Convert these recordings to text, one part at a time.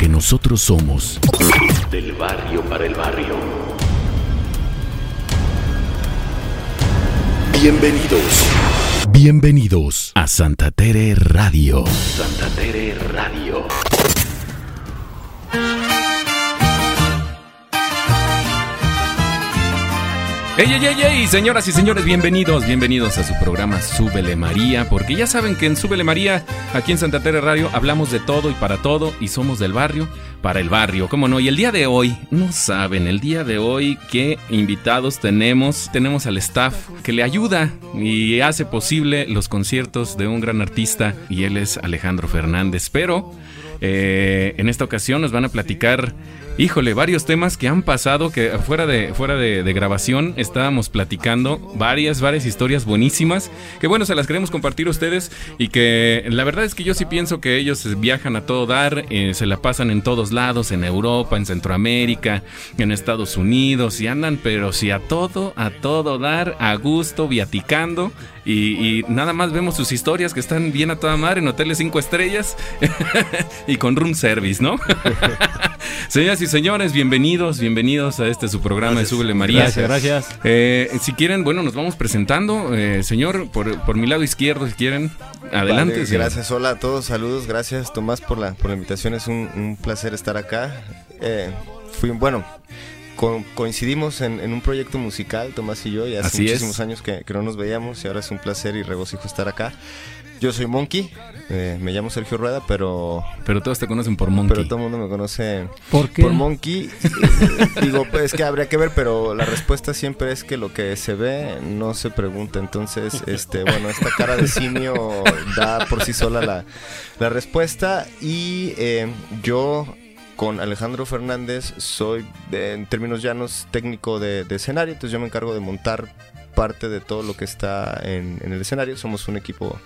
porque nosotros somos Del barrio para el barrio. bienvenidos. Bienvenidos a Santa Tere Radio. Santa Tere Radio. ¡Ey, ey, ey, ey! Señoras y señores, bienvenidos, bienvenidos a su programa Súbele María, porque ya saben que en Súbele María, aquí en Santa Tere Radio, hablamos de todo y para todo, y somos del barrio para el barrio, ¿cómo no? Y el día de hoy, no saben, el día de hoy, qué invitados tenemos. Tenemos al staff que le ayuda y hace posible los conciertos de un gran artista, y él es Alejandro Fernández, pero... eh, en esta ocasión nos van a platicar Híjole, varios temas que han pasado, que fuera de, fuera de, grabación estábamos platicando, varias, varias historias buenísimas, que bueno, se las queremos compartir a ustedes y que la verdad es que yo sí pienso que ellos viajan a todo dar, eh, se la pasan en todos lados, en Europa, en Centroamérica, en Estados Unidos y andan, pero sí a todo, a todo dar, a gusto, viaticando y, y nada más vemos sus historias que están bien a toda madre en hoteles cinco estrellas y con room service, ¿no? Señoras y señores, bienvenidos, bienvenidos a este su programa de Súbele María. Gracias, gracias. Eh, si quieren, bueno, nos vamos presentando. Eh, señor, por, por mi lado izquierdo, si quieren, adelante. Vale, señor. gracias, hola a todos, saludos, gracias Tomás por la, por la invitación, es un, un placer estar acá. Eh, fui, bueno, co- coincidimos en, en un proyecto musical, Tomás y yo, y hace Así es. muchísimos años que, que no nos veíamos y ahora es un placer y regocijo estar acá. Yo soy Monkey, eh, me llamo Sergio Rueda, pero, Pero todos te conocen por Monkey. pero todo el mundo me conoce ¿Por qué? por Monkey. Digo, pues es que habría que ver, pero la respuesta siempre es que lo que se ve no se pregunta. Entonces, este, bueno, esta cara de simio da por sí sola la, la respuesta. Y eh, yo con Alejandro Fernández soy, eh, en términos llanos, técnico de, de escenario. Entonces yo me encargo de montar parte de todo lo que está en, en el escenario. Somos un equipo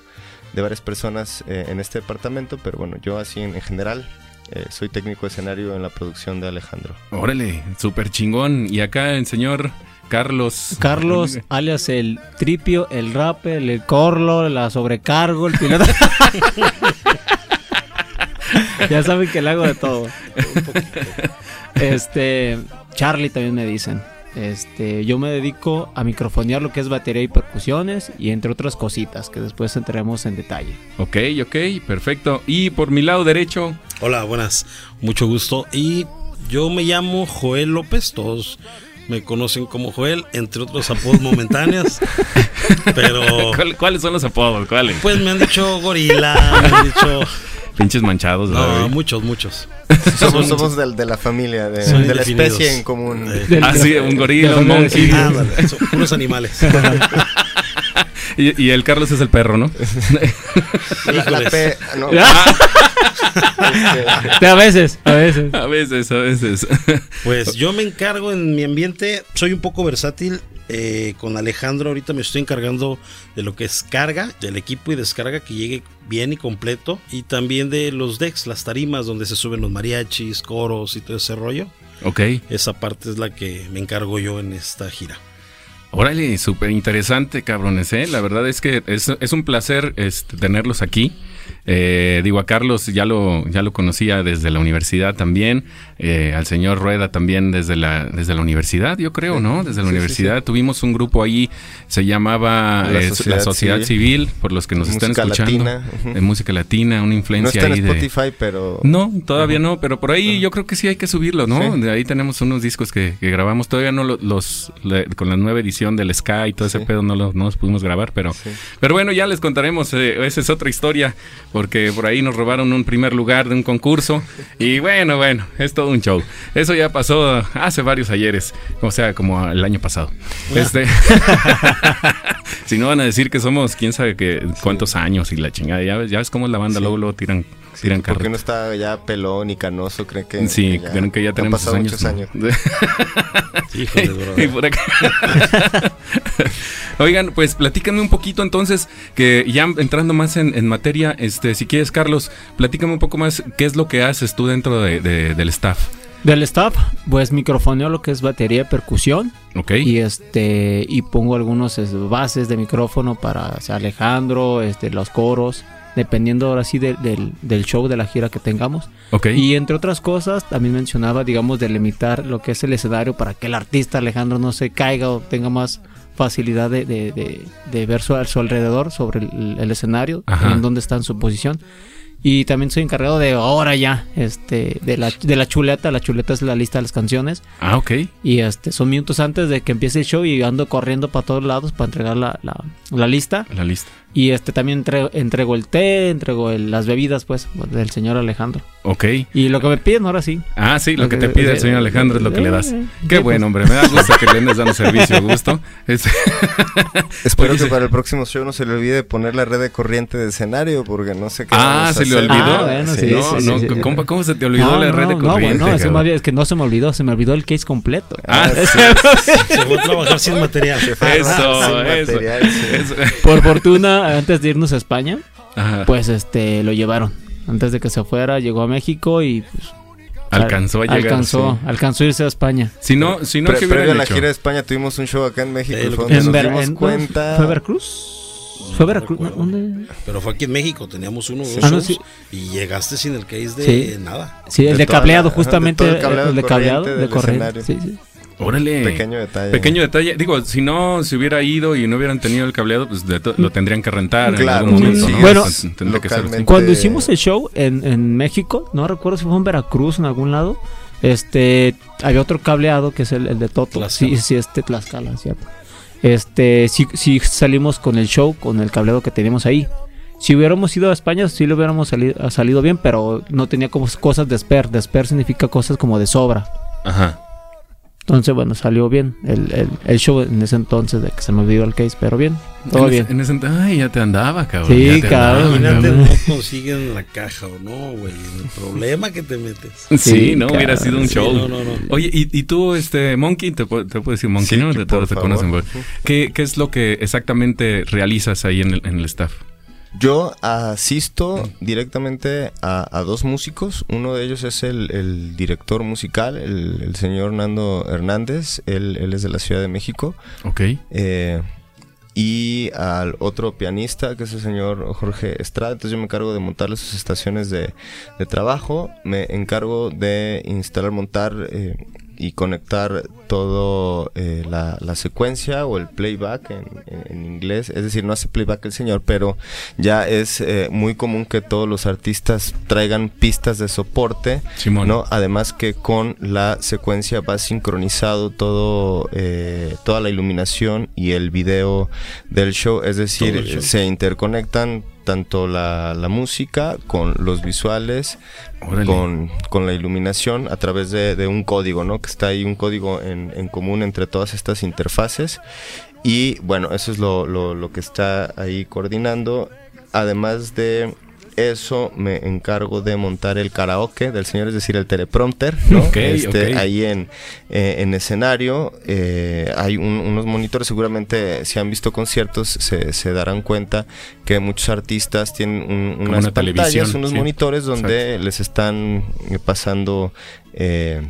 de varias personas eh, en este departamento, pero bueno, yo así en, en general eh, soy técnico de escenario en la producción de Alejandro. Órale, súper chingón. Y acá el señor Carlos. Carlos, alias el tripio, el rapper, el corlo, la sobrecargo, el piloto. ya saben que le hago de todo. Este, Charlie también me dicen. Este, yo me dedico a microfonear lo que es batería y percusiones y entre otras cositas que después entraremos en detalle. Ok, ok, perfecto. Y por mi lado derecho, Hola, buenas, mucho gusto. Y yo me llamo Joel López, todos me conocen como Joel, entre otros apodos momentáneos. Pero ¿cuál- ¿cuáles son los apodos? ¿Cuáles? pues me han dicho gorila, me han dicho... Pinches manchados, No, ¿verdad? muchos, muchos. Somos, somos del- de, la familia, de, la especie en común. Eh, Ah, sí, un gorila, un monkey. son unos animales. Y, y el Carlos es el perro, ¿no? La, la no, este, A veces, a veces. A veces, a veces. Pues yo me encargo en mi ambiente, soy un poco versátil. Eh, con Alejandro ahorita me estoy encargando de lo que es carga del equipo y descarga que llegue bien y completo. Y también de los decks, las tarimas donde se suben los mariachis, coros y todo ese rollo. ok. Esa parte es la que me encargo yo en esta gira. Órale, súper interesante, cabrones, ¿eh? La verdad es que es, es un placer este, tenerlos aquí. Eh, digo, a Carlos ya lo, ya lo conocía desde la universidad también. eh, al señor Rueda también desde la, desde la universidad, yo creo, ¿no? Desde la Sí, sí, universidad. Tuvimos un grupo ahí, se llamaba La eh, Sociedad la Sociedad Civil. por los que nos están Música escuchando. latina. De música latina, una no influencia está en de... Spotify, pero No, todavía no, pero por ahí yo creo que sí hay que subirlo, ¿no? De ahí tenemos unos discos que, que grabamos, todavía no lo- los, le- con la nueva edición del Sky y todo ese pedo no, lo- no los pudimos grabar, pero, pero bueno, ya les contaremos, eh, esa es otra historia, porque por ahí nos robaron un primer lugar de un concurso y bueno, bueno, es todo un show. Eso ya pasó hace varios ayeres, o sea, como el año pasado. Este, si no van a decir que somos quién sabe qué, cuántos años y la chingada, ya ves, ya ves cómo es la banda, Sí. luego, luego tiran, tiran porque carreta. no está ya pelón y canoso, creen que Sí, creen que ya han tenemos pasado años. muchos ¿no? años. Híjole, y brother. por acá. Oigan, pues platícame un poquito entonces, que ya entrando más en, en materia, este, si quieres, Carlos, platícame un poco más qué es lo que haces tú dentro de- de- del staff. Del staff, pues microfoneo lo que es batería y percusión. ¿Ok? Y este y pongo algunos es, bases de micrófono para o sea, Alejandro, este, los coros dependiendo ahora sí de- del, del show, de la gira que tengamos. Ok. Y entre otras cosas, también mencionaba, digamos, de limitar lo que es el escenario para que el artista Alejandro no se caiga o tenga más facilidad de, de- de- de ver su, a su alrededor sobre el, el escenario, Ajá. en dónde está en su posición. Y también soy encargado de ahora ya, este, de la, de la chuleta. La chuleta es la lista de las canciones. Ah, ok. Y este, son minutos antes de que empiece el show y ando corriendo para todos lados para entregar la, la- la lista. La lista. Y este también entrego, entrego el té, entrego el- las bebidas, pues, del señor Alejandro. Ok. Y lo que me piden ahora sí. Ah, sí, lo que te Eh, pide el eh, señor Alejandro es lo que le das. eh, Qué sí, bueno, hombre. Me da gusto que le andes dando servicio gusto. Es- Espero Oye, que para el próximo show no se le olvide poner la red de corriente de escenario porque no sé qué. Ah, se le olvidó. Ah, bueno, sí, no, sí, no, sí, sí. ¿cómo, cómo se te olvidó No, la red de no, no, corriente? bueno, es que no se me olvidó, se me olvidó el case completo. Ah, sí. Se fue a trabajar sin material. Eso, Sin eso, material, sí. eso. Por fortuna, antes de irnos a España, Ajá. pues este lo llevaron. Antes de que se fuera, llegó a México y pues, alcanzó a llegar. alcanzó, sí. alcanzó a irse a España. Si no, si no, Pre- ¿qué previo a la hecho? gira de España tuvimos un show acá en México Sí, que- donde nos Ver- dimos en- cuenta. ¿Fue Veracruz? ¿Fue Veracruz? recuerdo. ¿Dónde? Pero fue aquí en México, teníamos uno o dos Ah, no, shows sí. y llegaste sin el case de Sí. nada. Sí, el De de, cableado, la- de justamente. todo el el cableado de cableado, corriente de corriente. escenario. Sí, sí. Órale. Pequeño detalle. Pequeño detalle. Digo, si no se hubiera ido y no hubieran tenido el cableado, pues de lo tendrían que rentar Claro, en algún momento, sí, ¿no? bueno, tendría que ser. Cuando hicimos el show en, en México, no recuerdo si fue en Veracruz, en algún lado, este, había otro cableado que es el, el de Toto. Tlaxcala. Sí, sí, este Tlaxcala, cierto. Este, sí, sí salimos con el show, con el cableado que teníamos ahí. Si hubiéramos ido a España, sí lo hubiéramos salido bien, pero no tenía como cosas de spare. De spare significa cosas como de sobra. Ajá. Entonces, bueno, salió bien el, el- el show en ese entonces de que se me olvidó el case, pero bien, todo en bien. Ese, en ese ent- ay, ya te andaba, cabrón. Sí, ya te cabrón. andaba, Imagínate, cabrón. no consiguen la caja o no, güey. El problema que te metes. Sí, Sí, no hubiera cabrón, sido un Sí, show. no, no, no. Oye, y, y tú, este, Monkey, te, puedo- te puedo decir Monkey, Sí, ¿no? que De todos por te conocen. ¿Qué, ¿Qué es lo que exactamente realizas ahí en el, en el staff? Yo asisto directamente a, a dos músicos. Uno de ellos es el, el director musical, el, el señor Nando Hernández. Él, él es de la Ciudad de México. Ok. Eh, y al otro pianista, que es el señor Jorge Estrada. Entonces yo me encargo de montarle sus estaciones de, de trabajo. Me encargo de instalar, montar eh, y conectar todo eh, la, la secuencia o el playback en, en- en inglés. Es decir, no hace playback el señor, pero ya es eh, muy común que todos los artistas traigan pistas de soporte. Simón. ¿no? Además que con la secuencia va sincronizado todo, eh, toda la iluminación y el video del show. Es decir, show. se interconectan tanto la, la música con los visuales, con, con la iluminación a través de, de un código, ¿no? Que está ahí un código en, en común entre todas estas interfaces. Y bueno, eso es lo, lo- lo que está ahí coordinando. Además de eso, me encargo de montar el karaoke del señor, es decir, el teleprompter, ¿no? Ok, Este. Ahí en, eh, en escenario eh, hay un- unos monitores, seguramente si han visto conciertos se, se darán cuenta que muchos artistas tienen un- unas una pantallas, unos sí. monitores donde les están eh, pasando... eh,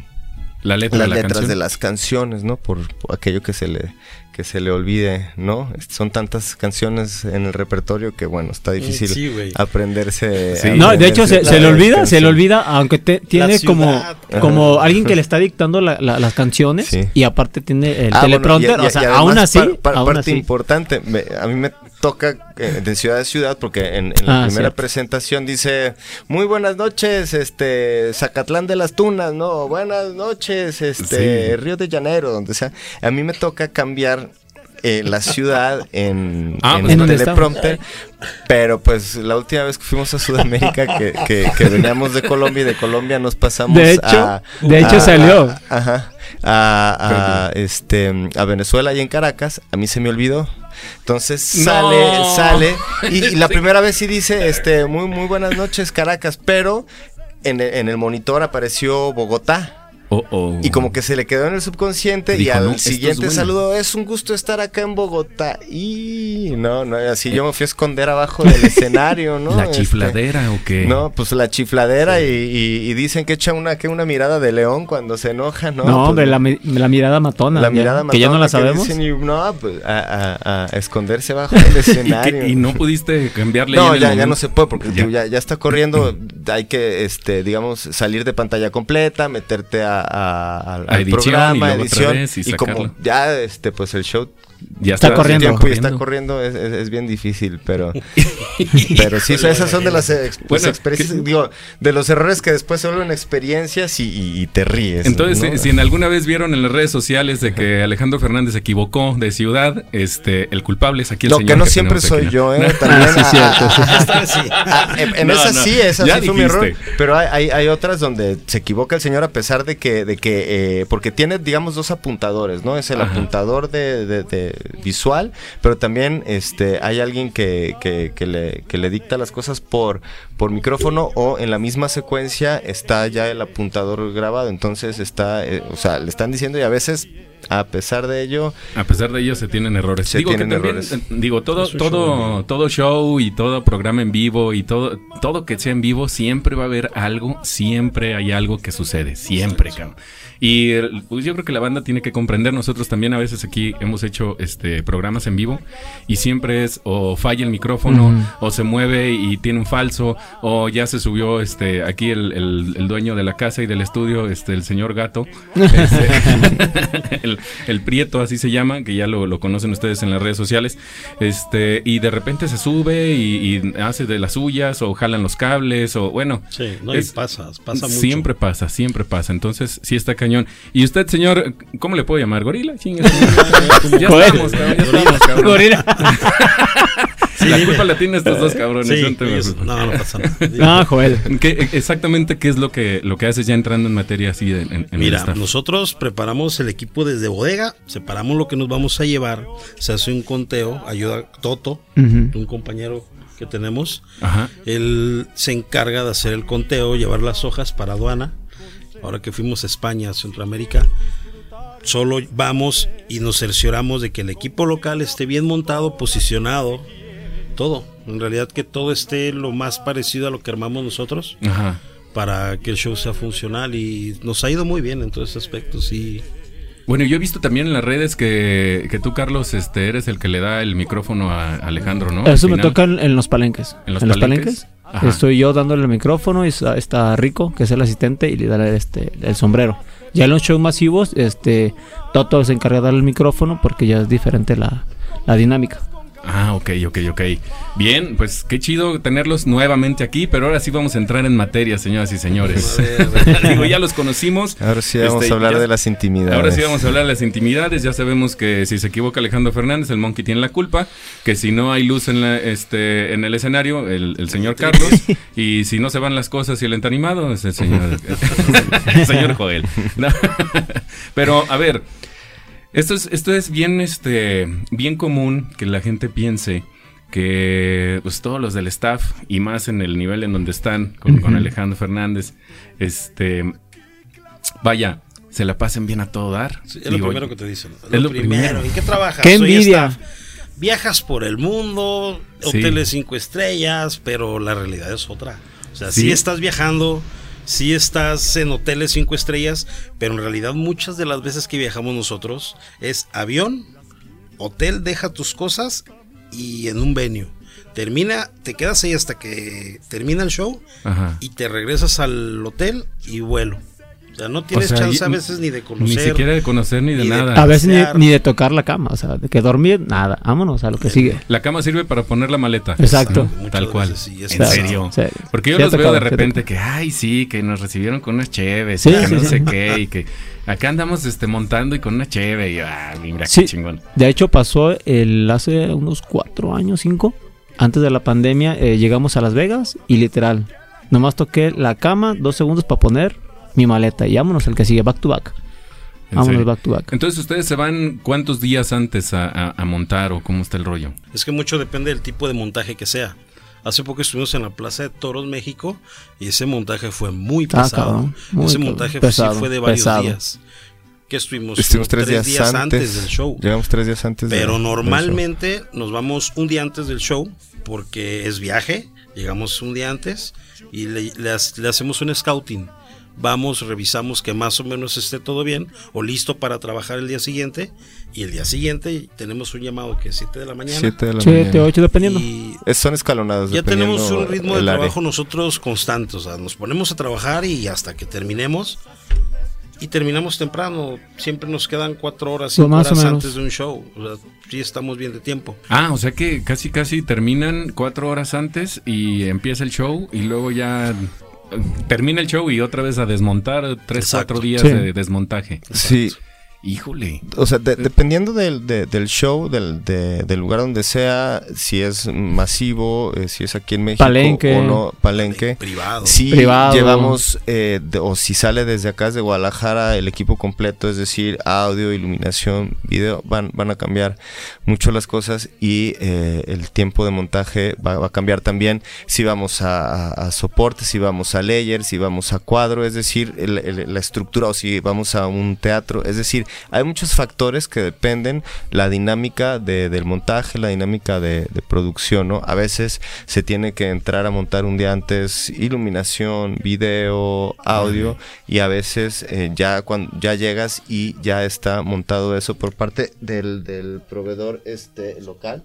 La letra las de la letras canción. de las canciones, ¿no? Por, por aquello que se le que se le olvide, ¿no? Son tantas canciones en el repertorio que bueno, está difícil Sí, güey. aprenderse. Sí. No, de hecho se, le olvida, se le olvida, aunque te- tiene como, como alguien que le está dictando la- la- las canciones Sí. y aparte tiene el Ah, bueno, teleprompter, y- y- o sea, y aún así, par- par- aún parte así. importante, me- a mí me toca eh, de ciudad a ciudad porque en, en la Ah, primera cierto. presentación dice muy buenas noches, este Zacatlán de las Tunas, no, buenas noches, este Sí. Río de Janeiro, donde sea. A mí me toca cambiar eh, la ciudad en, Ah, en pues, ¿en teleprompter, pero pues la última vez que fuimos a Sudamérica que, que, que veníamos de Colombia y de Colombia nos pasamos De hecho, a de hecho a- salió. a- ajá, a, a, este a Venezuela y en Caracas, a mí se me olvidó. Entonces sale, No. sale y, y la primera vez sí dice, este, muy muy buenas noches Caracas, pero en el, en el monitor apareció Bogotá. Oh, oh. Y como que se le quedó en el subconsciente y al "No, esto es siguiente bueno". saludo es un gusto estar acá en Bogotá. Y no, no, así yo me fui a esconder abajo del escenario, ¿no? ¿La Este, chifladera o qué? no, pues la chifladera y, y- y dicen que echa una, que una mirada de león cuando se enoja, ¿no? No, Pues, hombre, la, mi- la mirada matona. la ya, mirada Que ya no matona la sabemos. dicen, y, no, pues a, a- a esconderse bajo del ¿Y, escenario. y no pudiste cambiarle No, ya, ya no se puede porque ya, ya está corriendo. Hay que, este, digamos, salir de pantalla completa, meterte a, a- al- A al edición, y programa, otra edición. y Y, como ya, este, pues el show Ya Está está corriendo. tiempo y está corriendo es, es- es bien difícil, pero, pero sí, esas son de las ex- pues, Bueno, experiencias, que- digo, de los errores que después se vuelven experiencias y, y- y te ríes. Entonces, ¿no? si, si en alguna vez vieron en las redes sociales de que Alejandro Fernández se equivocó de ciudad, este, el culpable es aquí el Lo señor que no siempre soy aquí. yo, ¿eh? También, sí, cierto, en esa no, sí, esa sí fue mi error. Pero hay, hay, hay otras donde se equivoca el señor a pesar de que, de que eh, porque tiene, digamos, dos apuntadores, ¿no? Es el Ajá. apuntador de, de- de visual, pero también este, hay alguien que, que, que le, que le dicta las cosas por, por micrófono o en la misma secuencia está ya el apuntador grabado. Entonces está, eh, o sea, le están diciendo y a veces, a pesar de ello, A pesar de ello se tienen errores. Se digo tienen que también, errores. eh, digo, todo, Es un todo, todo show y todo programa en vivo y todo, todo que sea en vivo, siempre va a haber algo, siempre hay algo que sucede, siempre, cabrón. Y pues yo creo que la banda tiene que comprender, nosotros también a veces aquí hemos hecho este programas en vivo y siempre es o falla el micrófono o se mueve y tiene un falso o ya se subió este aquí el, el- el dueño de la casa y del estudio, este el señor gato, este, el, el Prieto, así se llama, que ya lo, lo conocen ustedes en las redes sociales, este, y de repente se sube y, y hace de las suyas, o jalan los cables, o bueno. Sí, no, y pasa mucho. Siempre pasa, siempre pasa. Entonces, sí está cañón. Y usted, señor, ¿cómo le puedo llamar? ¿Gorila? Chinga, ya Joder. estamos, cabrón, ya estamos, cabrón. Gorila. La culpa la tienen estos dos cabrones. Sí, no ellos- no, no pasa nada. No, Joel. ¿Qué- exactamente qué es lo que, lo que haces ya entrando en materia así en, Mira, nosotros preparamos el equipo desde bodega, separamos lo que nos vamos a llevar, se hace un conteo, ayuda Toto, un compañero que tenemos, Ajá. él se encarga de hacer el conteo, llevar las hojas para aduana. Ahora que fuimos a España, a Centroamérica, solo vamos y nos cercioramos de que el equipo local esté bien montado, posicionado, todo. En realidad que todo esté lo más parecido a lo que armamos nosotros Ajá. para que el show sea funcional y nos ha ido muy bien en todos esos aspectos y Bueno, yo he visto también en las redes que, que tú, Carlos, este, eres el que le da el micrófono a Alejandro, ¿no? Eso me toca en, en los palenques. ¿En los palenques? Estoy yo dándole el micrófono y está, está Rico, que es el asistente, y le da este, el sombrero. Ya en los shows masivos, este, Toto se encarga de darle el micrófono porque ya es diferente la, la dinámica. Ah, ok, ok, ok. Bien, pues qué chido tenerlos nuevamente aquí, pero ahora sí vamos a entrar en materia, señoras y señores. Digo, ya los conocimos. ahora sí vamos Este, a hablar ya- de las intimidades. Ahora sí vamos a hablar de las intimidades. Ya sabemos que si se equivoca Alejandro Fernández, el Monkey tiene la culpa. Que si no hay luz en, la- este, en el escenario, el, el señor Carlos. Y si no se van las cosas y el ente animado, es el señor, el señor Joel. No. Pero, a ver, esto es, esto es bien, este, bien común que la gente piense que pues todos los del staff y más en el nivel en donde están con, con Alejandro Fernández, este, vaya, se la pasen bien a todo dar. Sí, es Digo, lo primero que te dicen. Es, lo lo primero. primero. ¿En qué trabajas? ¡Qué Soy envidia! staff. Viajas por el mundo, Sí. hoteles cinco estrellas, pero la realidad es otra. O sea, Sí. sí, estás viajando, sí estás en hoteles cinco estrellas, pero en realidad muchas de las veces que viajamos nosotros es avión, hotel, deja tus cosas y en un venue. Termina, te quedas ahí hasta que termina el show Ajá. y te regresas al hotel y vuelo. O sea, no tienes sea, chance a veces ni de conocer. Ni siquiera de conocer ni de ni de- nada. A veces ni, de tocar la cama, o sea, de que dormir, nada. Vámonos a lo que sigue. La cama sirve para poner la maleta. Exacto. Tal cual. veces sí, es en serio. En serio. Porque yo Sí los veo tocado, de repente que, ay, sí, que nos recibieron con unas cheves, Sí, y que sí, no sí. sé qué, y que acá andamos este montando y con una cheve, y ah, mira Sí. qué chingón. De hecho, pasó el hace unos cuatro años, cinco, antes de la pandemia, eh, llegamos a Las Vegas y literal, nomás toqué la cama, dos segundos para poner mi maleta y vámonos el que sigue, back to back. Vámonos serio. back to back. Entonces, ¿ustedes se van cuántos días antes a, a- a montar o cómo está el rollo? Es que mucho depende del tipo de montaje que sea. Hace poco estuvimos en la Plaza de Toros, México, y ese montaje fue muy Ah, pesado. cabrón, muy ese cabrón. montaje fue- sí Pesado, fue de varios pesado. días. Que estuvimos, Estuvimos tres, días, antes. del show. Llegamos tres días antes. de- Pero del show. normalmente nos vamos un día antes del show porque es viaje. Llegamos un día antes y le, le ha- le hacemos un scouting. Vamos, revisamos que más o menos esté todo bien o listo para trabajar el día siguiente. Y el día siguiente tenemos un llamado que es 7 de la mañana. Siete de la 7, mañana. 8, dependiendo. Y Es- son escalonados. ya tenemos un ritmo de área. trabajo nosotros constante. O sea, nos ponemos a trabajar y hasta que terminemos. Y terminamos temprano. Siempre nos quedan cuatro horas, cinco más o horas menos. antes de un show. O sea, sí estamos bien de tiempo. Ah, o sea que casi casi terminan cuatro horas antes y empieza el show y luego ya termina el show y otra vez a desmontar tres, Exacto. cuatro días Sí. de desmontaje. Sí, Híjole. o sea, de- dependiendo del, de- del show, del, de- del lugar donde sea, si es masivo, eh, si es aquí en México Palenque. o no, palenque. Privado. Sí, Privado. llevamos, eh, de- o si sale desde acá, desde Guadalajara, el equipo completo, es decir, audio, iluminación, video, van, van a cambiar mucho las cosas y eh, el tiempo de montaje va, va a cambiar también si vamos a, a- a soporte, si vamos a layer, si vamos a cuadro, es decir, el- el- la estructura o si vamos a un teatro, es decir, hay muchos factores que dependen la dinámica de- del montaje, la dinámica de, de producción, ¿no? A veces se tiene que entrar a montar un día antes iluminación, video, audio y a veces eh, ya cuando ya llegas y ya está montado eso por parte del, del proveedor este local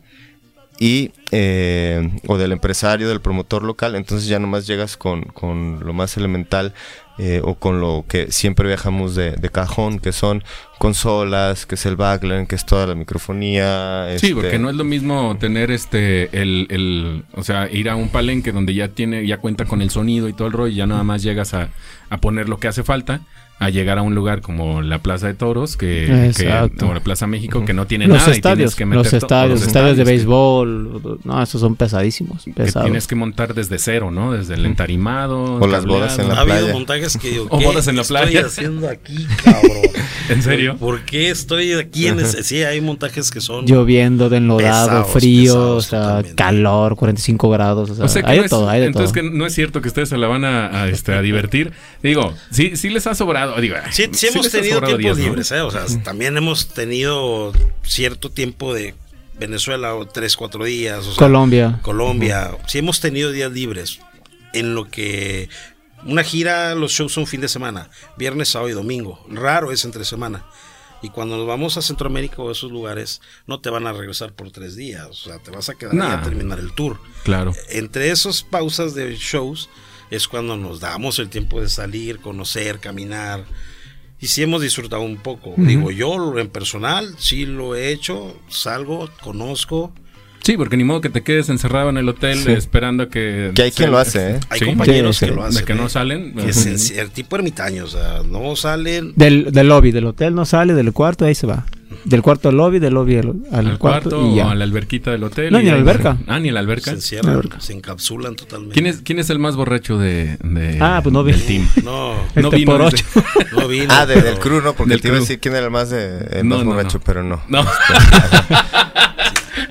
y eh, o del empresario, del promotor local, entonces ya nomás llegas con, con lo más elemental eh, o con lo que siempre viajamos de, de cajón, que son consolas, que es el backline, que es toda la microfonía. Sí, este, porque no es lo mismo tener este el, el o sea, ir a un palenque donde ya tiene ya cuenta con el sonido y todo el rollo y ya nada más llegas a, a poner lo que hace falta a llegar a un lugar como la Plaza de Toros que, que o la Plaza México que no tiene Los nada y estadios, tienes que meter los to- estadios, los estadios de que- béisbol. No, esos son pesadísimos. que Pesados. tienes que montar desde cero, ¿no? Desde el entarimado, O las bodas en la ha habido playa. montajes que digo, O ¿qué bodas en la playa. estoy haciendo aquí, cabrón? ¿En serio? ¿Por qué estoy aquí en ese? Sí, hay montajes que son... Lloviendo, de enlodado, Pesados, frío, pesados, o sea, totalmente. calor, 45 grados. O sea, O sea, que hay no de es- todo, hay de entonces todo. que no es cierto que ustedes se la van a, a, este, a divertir. Digo, sí, sí les ha sobrado. Digo, Sí, sí hemos tenido tiempos días, ¿no? libres, ¿eh? O sea, también hemos tenido cierto tiempo de Venezuela o tres, cuatro días. O sea, Colombia. Colombia. Sí hemos tenido días libres. En lo que una gira, los shows son fin de semana, viernes, sábado y domingo. Raro es entre semana. Y cuando nos vamos a Centroamérica o a esos lugares, no te van a regresar por tres días. O sea, te vas a quedar Nah. a terminar el tour. Claro. Entre esas pausas de shows es cuando nos damos el tiempo de salir, conocer, caminar. Y sí hemos disfrutado un poco. Digo, yo en personal sí lo he hecho, salgo, conozco. Sí, porque ni modo que te quedes encerrado en el hotel Sí. esperando a que... Que hay quien lo hace, ¿eh? Hay Sí. compañeros Sí, que lo De hacen. que no ¿eh? salen. Que es el tipo ermitaño, o sea, no salen. Del, del lobby, del hotel no sale, del cuarto ahí se va. Del cuarto al lobby, del lobby al, al al cuarto, cuarto y ya. o a la alberquita del hotel. No, y ni a la alberca. Ah, ni a la Se alberca. encierran, Alberca. se encapsulan totalmente. ¿Quién es, ¿Quién es el más borracho de, de- Ah, pues no vi. del team? No, Este no vino por ocho. no vino. Ah, de- del crew, ¿no? Porque Del te iba a decir quién era el más, de, el No, más no, borracho, no. pero no. No.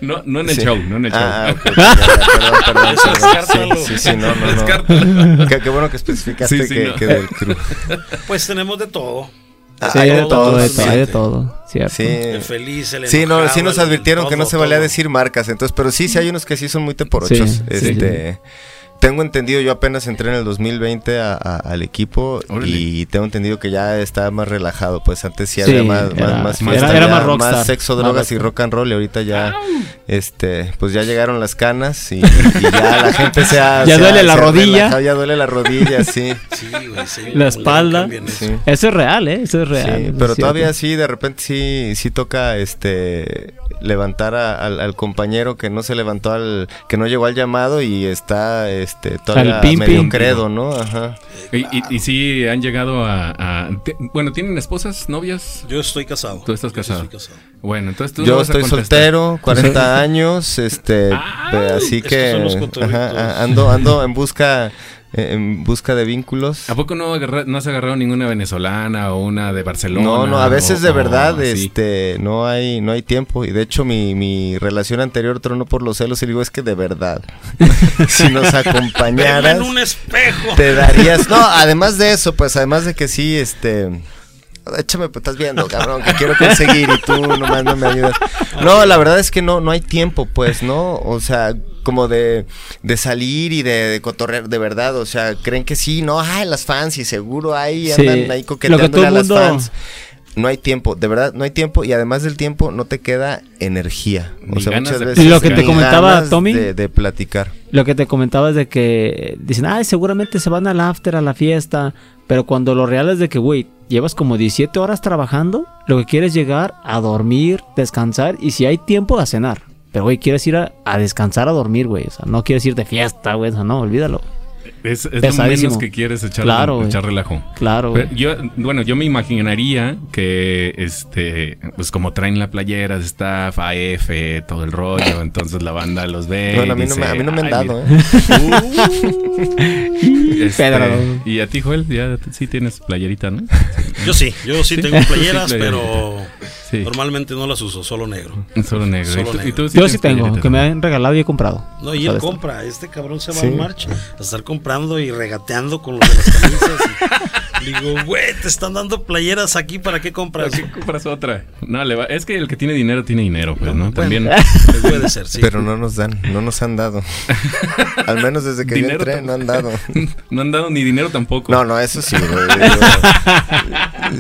no, no en el Sí. show, no en el show. Ah, ok, ya, ya, perdón, perdón, descártalo. Sí, sí, sí, no, no, no. Descártalo. Qué, qué bueno que especificaste Sí, sí, que, no. que del crew. Pues tenemos de todo. Ah, Sí, hay hay de todo, de todo, hay de todo. Cierto. Sí. El feliz, el Sí, no, sí nos el- advirtieron que no se valía todo. decir marcas, entonces, pero sí, sí hay unos que sí son muy teporochos. Sí, sí. Tengo entendido, yo apenas entré en el 2020 a- a- al equipo Órale. y tengo entendido que ya está más relajado, pues antes sí Sí, había más, era- más, más fiesta, era más rockstar, sexo, más drogas y rock and roll y ahorita ya, este, pues ya llegaron las canas y, y ya la gente se ha, Ya se duele ha- la rodilla. relajado, ya duele la rodilla, sí. Sí, güey, sí, La espalda. eso. Sí. Eso es real, ¿eh? Eso es real. Sí, eso es pero cierto. todavía sí, de repente sí, sí toca este levantar a- al, al compañero que no se levantó al, que no llegó al llamado y está este todavía Al pimpi. medio credo, ¿no? Ajá. Y, y, y sí han llegado a, a- te- Bueno, ¿tienen esposas, novias? Yo estoy casado. Tú estás Yo casado. estoy casado. Bueno, entonces tú no Yo a estoy soltero, 40 años, este, Ay, así que son los cotorritos. ajá, ando ando en busca en busca de vínculos. ¿A poco no, agarra- no has agarrado ninguna venezolana o una de Barcelona? No, no, a veces o- de verdad, así? este, no hay, no hay tiempo. Y de hecho mi, mi relación anterior tronó por los celos y digo, es que de verdad, si nos acompañaras, en un espejo. te darías. No, además de eso, pues además de que sí, este. Échame, pues estás viendo, cabrón, que quiero conseguir y tú nomás no me ayudas. No, la verdad es que no, no hay tiempo, pues, ¿no? O sea, como de, de salir y de, de cotorrear, de verdad, o sea, creen que sí, no, ay, las fans y seguro ahí Sí, andan ahí lo que coqueteándole todo a las mundo- fans. No hay tiempo, de verdad, no hay tiempo y además del tiempo no te queda energía. O Ni sea, ganas muchas de veces Lo que te comentaba Tommy. de, de platicar. Lo que te comentaba es de que dicen, ay, seguramente se van al after, a la fiesta. Pero cuando lo real es de que, güey, llevas como 17 horas trabajando, lo que quieres es llegar a dormir, descansar y si hay tiempo a cenar. Pero, güey, quieres ir a, a descansar, a dormir, güey. O sea, no quieres ir de fiesta, güey. O sea, no, olvídalo. Es, es lo menos que quieres echar, Claro, echar relajo. Claro, Pero güey. yo, bueno, yo me imaginaría que, este, pues como traen la playera de staff, AF, todo el rollo, entonces la banda los ve. Bueno, a mí, no me, a mí no me han "Ay, dado, mira". ¿eh? Este, Pedro. y a ti, Joel, ya sí tienes playerita, ¿no? Yo sí, yo sí, Sí. tengo playeras, pero Sí, normalmente no las uso, solo negro. solo negro. Solo ¿Y tú- negro. y tú Yo sí tengo, que me han regalado y he comprado. No, y él esto. compra. Este cabrón se va Sí. al march a estar comprando y regateando con los de las camisas. y digo, güey, te están dando playeras aquí, ¿para qué compras? ¿Para qué compras otra? No, le va- es que el que tiene dinero tiene dinero, pues, ¿no? Bueno. También. Puede ser, sí. Pero no nos dan, no nos han dado. Al menos desde que yo entré, no han dado. no han dado ni dinero tampoco. No, no, eso sí. güey,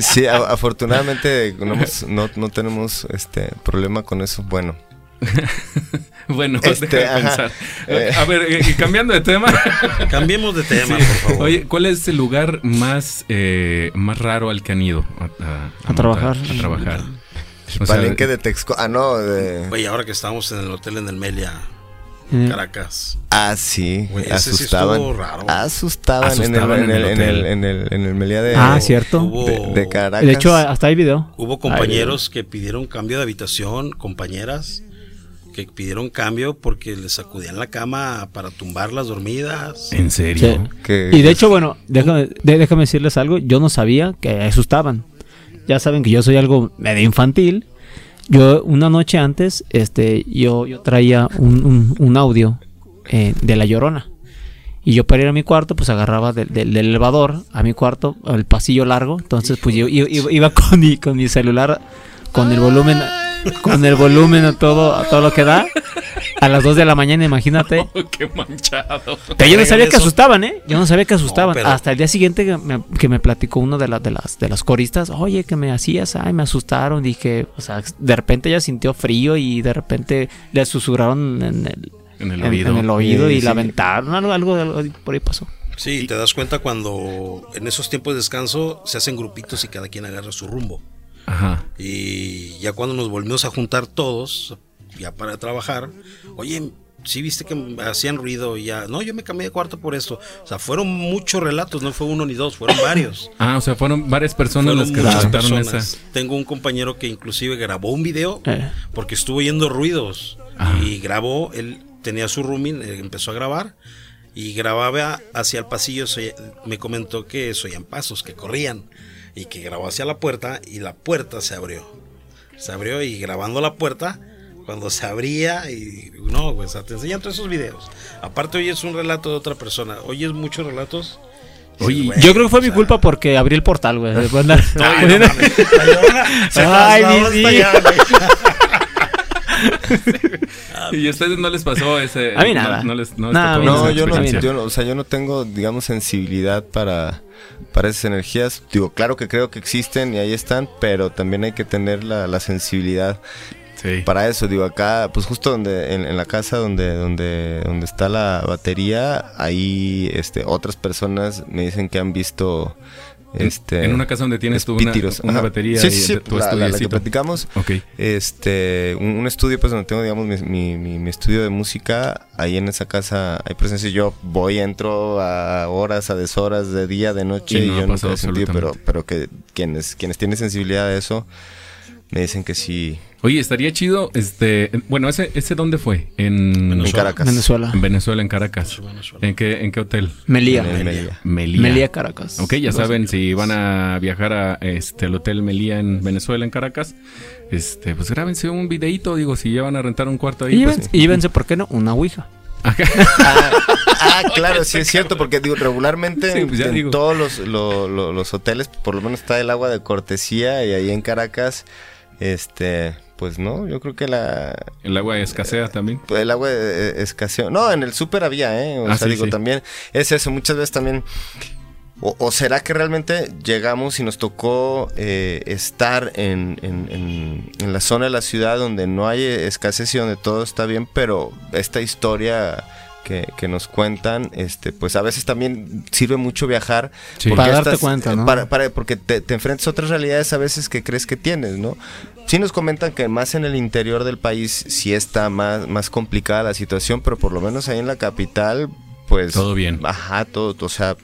sí, a- afortunadamente no, no, no tenemos este problema con eso. Bueno, Bueno, Este, deja de pensar. Eh. A ver, eh, cambiando de tema. Cambiemos de tema, Sí. por favor. Oye, ¿cuál es el lugar más, eh, más raro al que han ido a, a- A trabajar. A trabajar. O sea, Palenque de Texco. Ah, no, de. Güey, ahora que estamos en el hotel en el Melia, Eh, Caracas. Ah, sí, Güey, ese sí asustaban. estuvo raro. Asustaban, Asustaban en, el, en, el, en, el, en, de, Ah, cierto. Hubo, de, de Caracas. De hecho, hasta hay video. hubo compañeros que pidieron cambio de habitación, compañeras que pidieron cambio porque les sacudían la cama para tumbarlas dormidas. ¿En serio? Y de hecho, bueno, déjame, de- déjame decirles algo. Yo no sabía que asustaban. Ya saben que yo soy algo medio infantil. Yo, una noche antes, este, yo, yo traía un, un- audio eh, de La Llorona. Y yo para ir a mi cuarto, pues agarraba del, del- elevador a mi cuarto, el pasillo largo. Entonces, pues yo iba- iba con, mi, con mi celular, con el volumen, con el volumen a todo, a todo lo que da. A las 2 de la mañana, imagínate. Oh, ¡Qué manchado! Pero yo no sabía que asustaban, ¿eh? Yo no sabía que asustaban. pero- Hasta el día siguiente que me, que me platicó uno de, las de, las, de las coristas, oye, que me hacías, ay, me asustaron. Dije, o sea, de repente ella sintió frío y de repente le susurraron en el, En el en- oído. en el oído Sí, y la algo, algo, algo por ahí pasó. Sí, te das cuenta cuando en esos tiempos de descanso se hacen grupitos y cada quien agarra su rumbo. Ajá. Y ya cuando nos volvimos a juntar todos, ya para trabajar, oye, sí viste que hacían ruido y ya, no, yo me cambié de cuarto por esto. O sea, fueron muchos relatos, no fue uno ni dos, fueron varios. Ah, o sea, fueron varias personas Fueron las que relataron personas. esa. Tengo un compañero que inclusive grabó un video Eh. porque estuvo oyendo ruidos Ajá. y grabó, él tenía su rooming, eh, empezó a grabar y grababa hacia el pasillo, se- me comentó que se oían pasos, que corrían y que grabó hacia la puerta y la puerta se abrió. Se abrió y grabando la puerta, cuando se abría y no, pues te enseñan todos esos videos. Aparte hoy es un relato de otra persona, oyes muchos relatos. y Oye, dices, "Güey, Yo creo que fue o mi culpa porque abrí el portal, güey. Ay, ¿Y a ustedes no les pasó ese? A mí no- nada. No, les, Nada, yo no, yo no- o sea, yo no tengo, digamos, sensibilidad para, para esas energías. Digo, claro que creo que existen y ahí están, pero también hay que tener la, la sensibilidad Sí. para eso. Digo, acá, pues justo donde, en, en la casa donde, donde, donde está la batería, ahí, este, otras personas me dicen que han visto, este, en una casa donde tienes tú una, batería Sí, y sí, sí, tu la, la- la que estudiecito. platicamos. Ok. Este, un, un estudio pues donde tengo, digamos, mi, mi- estudio de música, ahí en esa casa hay presencia. Yo voy, entro a horas, a deshoras, de día, de noche, Y y, no ha yo nunca he sentido, pero, pero que quienes, quienes tienen sensibilidad a eso, me dicen que sí. Oye, estaría chido, este, bueno, ese, ese dónde fue? En En Caracas. Venezuela. En Venezuela, en Caracas. Venezuela. ¿En qué, en qué hotel? Melía. En Melilla. Melía. Melía, Caracas. Ok, ya saben, si van a viajar a este el Hotel Melía en Venezuela, en Caracas, este, pues grábense un videíto, digo, si ya van a rentar un cuarto Y ahí, pues, llévense, y llévense, ¿por qué no? Una ouija. Ah, ah, claro, sí es cierto, porque digo, regularmente Sí, pues en digo. todos los, lo- lo- los hoteles, por lo menos está el agua de cortesía y ahí en Caracas, este, pues no, yo creo que la, el agua escasea también. pues, el agua eh, escaseó. No, en el súper había, ¿eh? O Ah, sea, sí, digo, sí. también es eso, muchas veces también... O, o será que realmente llegamos y nos tocó eh, estar en, en- en- en la zona de la ciudad donde no hay escasez y donde todo está bien, pero esta historia que, que nos cuentan, este, pues a veces también sirve mucho viajar. Sí. Para darte cuenta, ¿no? para- para- porque te, te enfrentas a otras realidades a veces que crees que tienes, ¿no? Sí nos comentan que más en el interior del país sí está más, más complicada la situación, pero por lo menos ahí en la capital, pues... Todo bien. Ajá, todo, o sea,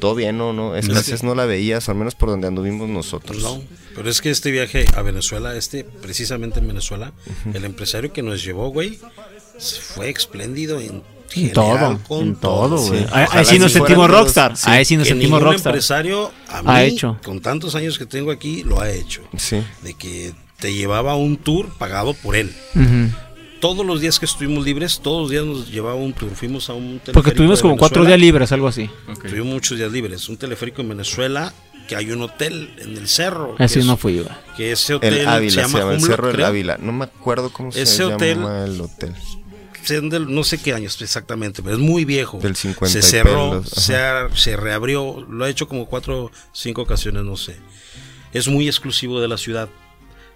todo bien, ¿no? no escasez no la veías, al menos por donde anduvimos nosotros. No, pero es que este viaje a Venezuela, este, precisamente en Venezuela, el empresario que nos llevó, güey, fue espléndido en general, todo. con En todo, sí. güey. Ahí- sí nos sentimos rockstar. sí. Ahí sí nos que sentimos rockstar. empresario a mí, Ha hecho. con tantos años que tengo aquí, lo ha hecho. Sí. De que te llevaba un tour pagado por él. Todos los días que estuvimos libres, todos los días nos llevaba un tour. Fuimos a un teleférico Porque tuvimos como cuatro días libres, algo así. Ok. Tuvimos muchos días libres. Un teleférico en Venezuela, que hay un hotel en el cerro. Así no fui, güey. Que ese hotel El Ávila, se llama, el Cerro del. Ávila. No me acuerdo cómo Ese se hotel- llama el hotel. No sé qué años exactamente, pero es muy viejo. Del 50 Se cerró, se, ha- se reabrió, lo ha hecho como cuatro o cinco ocasiones, no sé. Es muy exclusivo de la ciudad.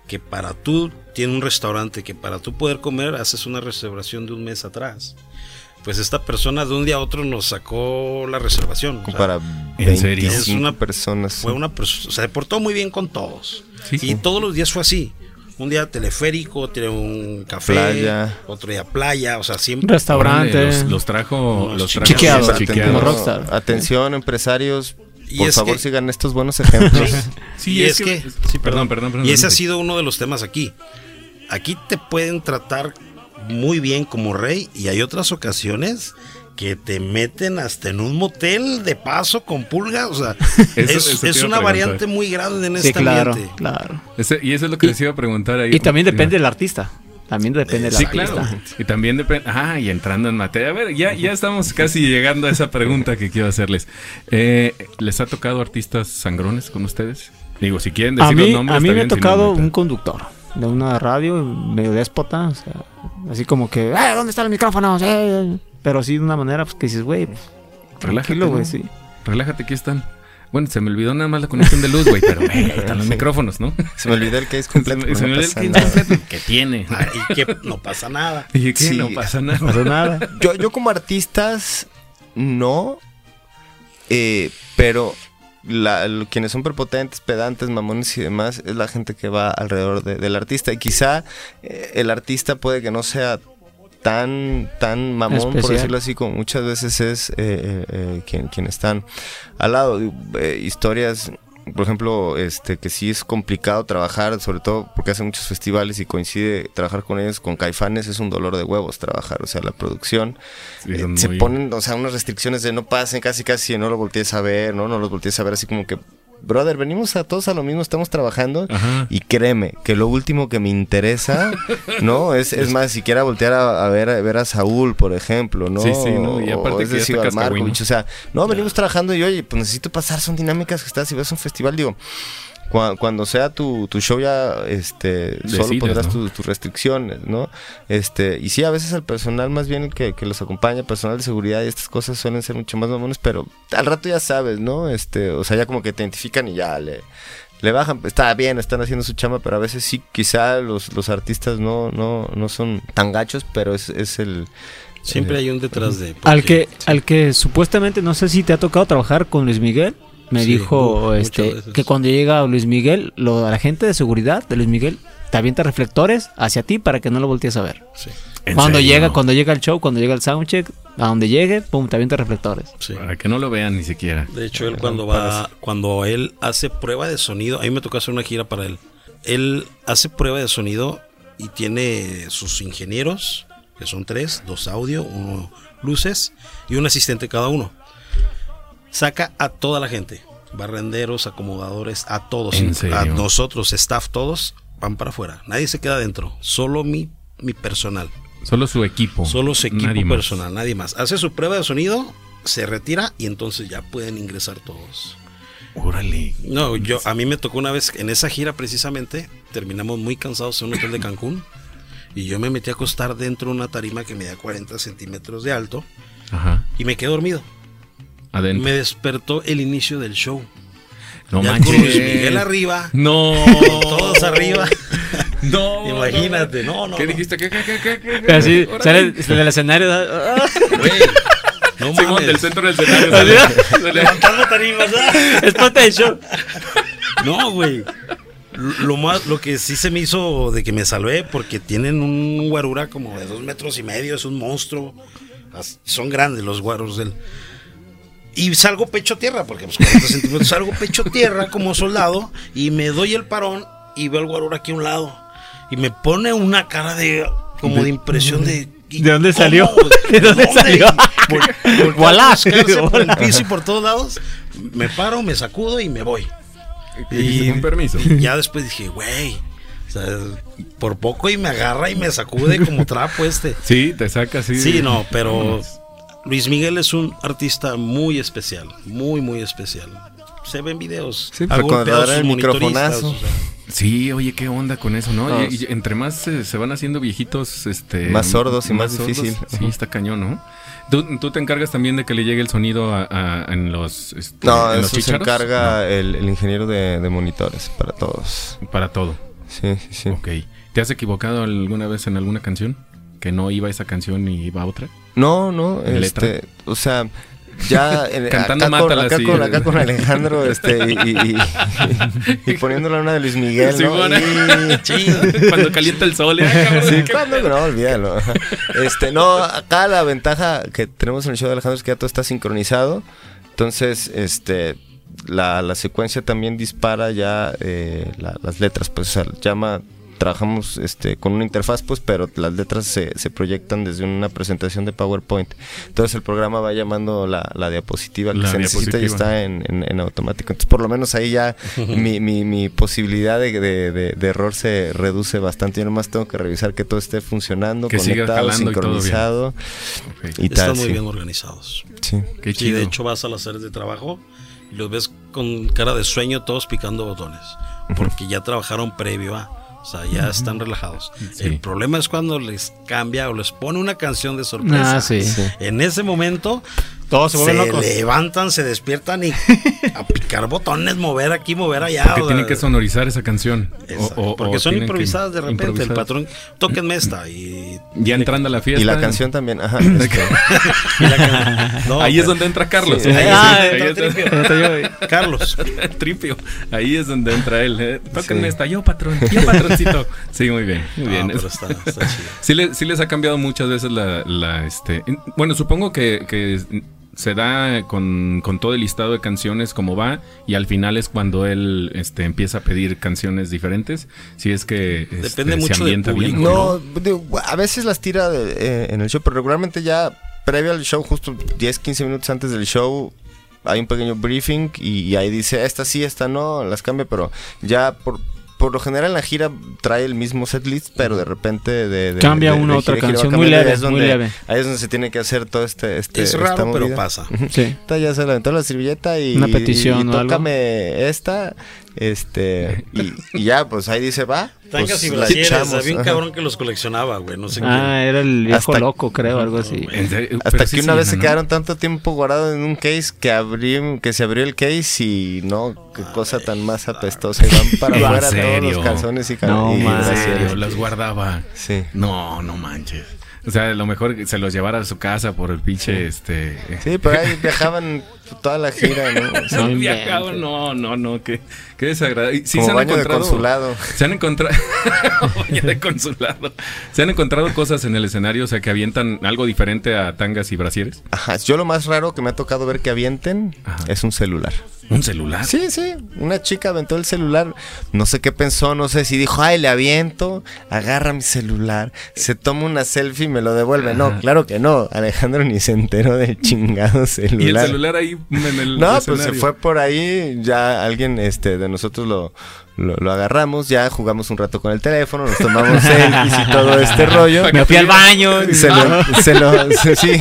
Que para tú, tiene un restaurante que para tú poder comer haces una reservación de un mes atrás. Pues esta persona de un día a otro nos sacó la reservación. o sea, para ¿En serio? 25 Es una- personas. fue una persona, se portó muy bien con todos. Sí, y sí. todos los días fue así. Un día teleférico, otro día un café, Playa. otro día playa, o sea, siempre. Restaurante. Los, los trajo, los trajo chiqueados. Chiqueados. Rockstar. Atención, empresarios. Y Por es favor, que- sigan estos buenos ejemplos. Sí, y es es que- que, sí, perdón, perdón, perdón, Y ese ha sido uno de los temas aquí. Aquí te pueden tratar muy bien como rey y hay otras ocasiones que te meten hasta en un motel de paso con pulgas. O sea, es, eso a una variante muy grande en Sí, este claro, ambiente. claro. Ese- y eso es lo que Y- les iba a preguntar ahí. Y también depende del artista. También depende del Sí, artista. claro. Y también depende. Ah, y entrando en materia. A ver, ya, ya estamos casi llegando a esa pregunta que quiero hacerles. Eh, ¿Les ha tocado artistas sangrones con ustedes? Digo, si quieren A decir mí, los nombres. a mí está me ha bien, si no, tocado un conductor de una radio medio déspota, o sea, así como que, "Eh, ¿dónde están los micrófonos? Eh", Pero sí de una manera pues, que dices, güey, pues, Relájate, güey, ¿no? sí. Relájate, aquí están. Bueno, se me olvidó nada más la conexión de luz, güey, pero güey, ahí están los Sí. micrófonos, ¿no? Se me olvidó el case completo. Se se me olvidó el completo. que tiene. Ah, y que no pasa nada. Y que Sí. no pasa nada. No pasa nada. Yo, yo como artistas, no. eh, pero la- lo- quienes son prepotentes, pedantes, mamones y demás, es la gente que va alrededor de- del artista. Y quizá eh, el artista puede que no sea tan, tan mamón, por decirlo así, como muchas veces es eh, eh, eh, quien, quien están al lado. Eh, historias, por ejemplo, este que sí es complicado trabajar, sobre todo porque hacen muchos festivales y coincide trabajar con ellos, con Caifanes, es un dolor de huevos trabajar. O sea, la producción Sí, eh, se ponen, o sea, unas restricciones de no pasen casi casi, no lo voltees a ver, ¿no? No los voltees a ver así como que, brother, venimos a todos a lo mismo, estamos trabajando. Ajá. Y créeme, que lo último que me interesa, ¿no? Es, es más, siquiera voltear a, a ver, a ver a Saúl, por ejemplo, ¿no? Sí, sí, ¿no? Y aparte o es que decir, Markovich, cascahuín. o sea, no, venimos trabajando y oye, pues necesito pasar, son dinámicas que estás, si vas a un festival, digo, cua- cuando sea tu, tu show ya, este, solo pondrás ¿no? tus, tus restricciones, ¿no? Este, y sí, a veces el personal más bien el que, que los acompaña, personal de seguridad y estas cosas suelen ser mucho más mamones, pero al rato ya sabes, ¿no? Este, o sea, ya como que te identifican y ya le, le bajan, está bien, están haciendo su chamba, pero a veces sí, quizá los, los artistas no, no, no son tan gachos, pero es, es el... Siempre hay un detrás de. Al porque- que, al que supuestamente, no sé si te ha tocado trabajar con Luis Miguel, me Sí, dijo este que cuando llega Luis Miguel, lo, a la gente de seguridad de Luis Miguel te avienta reflectores hacia ti para que no lo voltees a ver. Sí, ¿En Cuando serio? llega, cuando llega el show, cuando llega el soundcheck, a donde llegue, pum, te avienta reflectores. sí. Para que no lo vean ni siquiera. De hecho, él cuando va, cuando él hace prueba de sonido, a mí me tocó hacer una gira para él. él hace prueba de sonido y tiene sus ingenieros, que son tres, dos audio, uno luces y un asistente cada uno. Saca a toda la gente, barrenderos, acomodadores, a todos, ¿En a nosotros, staff, todos van para afuera. Nadie se queda adentro, solo mi, mi personal. Solo su equipo. Solo su equipo Nadie más. personal, nadie más. Hace su prueba de sonido, se retira y entonces ya pueden ingresar todos. Órale. No, yo a mí me tocó una vez en esa gira precisamente, terminamos muy cansados en un hotel de Cancún y yo me metí a acostar dentro de una tarima que medía 40 centímetros de alto Ajá. y me quedé dormido. Adentro. Me despertó el inicio del show. No ya manches. con Luis Miguel arriba, No. todos arriba. No. Imagínate, no, no. ¿Qué no. dijiste? ¿Qué, qué, qué, qué, qué? Así, sale del escenario. Güey, no Simón mames. del centro del escenario. sale- sale- Levantando tarimas, ¿ah? Es parte del show. No, güey. Lo más, lo que sí se me hizo de que me salvé, porque tienen un guarura como de dos metros y medio, es un monstruo. Son grandes los guaros del. Y salgo pecho tierra, porque pues 40 centímetros, salgo pecho tierra como soldado y me doy el parón y veo al guarura aquí a un lado. Y me pone una cara de como de impresión de. ¿y ¿De dónde cómo? salió? ¿De dónde salió? Vol- por el piso y por todos lados. Me paro, me sacudo y me voy. Y con permiso. Ya después dije, güey, o sea, por poco y me agarra y me sacude como trapo este. Sí, te saca así. Sí, no, pero. Luis Miguel es un artista muy especial, muy, muy especial. Se ven videos. Sí, el microfonazo. o sea, Sí, oye, qué onda con eso, ¿no? No, Y- y entre más se, se van haciendo viejitos, este... Más sordos y más difícil. Sí, Ujú. está cañón, ¿no? ¿Tú, tú te encargas también de que le llegue el sonido a, a- en los... este, No, en los eso se chícharos? encarga el, el ingeniero de, de monitores para todos. No, para todo. Sí, sí, sí. Ok. ¿Te has equivocado alguna vez en alguna canción? Que no iba esa canción y iba a otra. No, no, este, o sea, ya en- Cantando acá, con, acá, sí. con, acá con Alejandro, este, y, y, y- y poniéndole una de Luis Miguel, Sí, ¿no? bueno. Y- Cuando calienta el sol. ¿eh? Sí, ¿qué ¿cuándo? No, olvídalo. Este, no, acá la ventaja que tenemos en el show de Alejandro es que ya todo está sincronizado. Entonces, este, la, la secuencia también dispara ya eh, la- las letras, pues, o sea, llama, trabajamos este, con una interfaz, pues, pero las letras se, se proyectan desde una presentación de PowerPoint. Entonces el programa va llamando la, la diapositiva que La se necesita y está en, en- en automático. Entonces, por lo menos ahí ya mi, mi, mi posibilidad de, de- de- de error se reduce bastante. Yo nomás tengo que revisar que todo esté funcionando, Que conectado, jalando y todo bien. sincronizado Ok. y, están muy sí. bien organizados. Sí. Qué Sí, de hecho vas a las áreas de trabajo y los ves con cara de sueño todos picando botones, porque ya trabajaron previo a, o sea, ya están relajados. Sí. El problema es cuando les cambia o les pone una canción de sorpresa. Ah, sí. En ese momento Todos se se, vuelven locos. levantan, se despiertan y a picar botones, mover aquí, mover allá. Porque o tienen sea, que sonorizar esa canción. O- exacto, o- porque o son improvisadas de repente. improvisar. El patrón, tóquenme esta y. Ya entrando a la fiesta. Y la canción también, ajá. este, y la can- No, Ahí es donde entra Carlos. Sí. Ahí es Ah, donde- ahí entra es Tripio. Carlos. Tripio. Ahí es donde entra él. ¿eh? Tóquenme Sí. esta. Yo, patrón. Yo, patroncito. Sí, muy bien. Muy bien. Pero está, está chido. Sí, le- sí les ha cambiado muchas veces la, la, este... Bueno, supongo que, que se da con, con todo el listado de canciones como va y al final es cuando él este, empieza a pedir canciones diferentes. Si es que este, Depende se mucho del bien. público. no, a veces las tira de- eh, en el show, pero regularmente ya previo al show, justo 10, 15 minutos antes del show, hay un pequeño briefing y, y ahí dice, esta sí, esta no, las cambia, pero ya por... Por lo general en la gira trae el mismo setlist, pero de repente de, de- Cambia de- una de otra gira canción, muy leve, es donde- muy leve. Ahí es donde se tiene que hacer todo este... este Es esta raro, pero pasa. Sí. Esta ya se le aventó la servilleta y, Una petición y, o algo. tócame esta, este, y, y ya, pues ahí dice, va, Tangas pues y brasieres. Había un cabrón que los coleccionaba, güey. No sé Ah, era el viejo Hasta- loco, creo, algo así. Hasta pero que sí una vez se quedaron tanto tiempo guardados en un case que abrí, que se abrió el case y no, qué cosa tan más apestosa. Y van para ¿En afuera todos los calzones y, ca- No, y serio, las guardaba. Sí. No, no manches. O sea, a lo mejor se los llevara a su casa por el pinche, este... Sí, pero ahí viajaban toda la gira, ¿no? No, No viajado, no, no, no, qué, qué desagradable. Sí como se han baño de consulado. Se han encontrado. baño de consulado. Se han encontrado cosas en el escenario, o sea, que avientan algo diferente a tangas y brasieres. Ajá, yo lo más raro que me ha tocado ver que avienten Ajá. es un celular. Un celular. Sí, sí, una chica aventó el celular, no sé qué pensó, no sé si dijo, ay, le aviento, agarra mi celular, se toma una selfie y me lo devuelve. No, claro que no, Alejandro ni se enteró del chingado celular. Y el celular ahí en el. No, pues se fue por ahí, ya alguien este de nosotros lo, lo, lo agarramos, ya jugamos un rato con el teléfono, nos tomamos selfies y todo este rollo. Me fui al baño. Se lo, se lo, se- sí,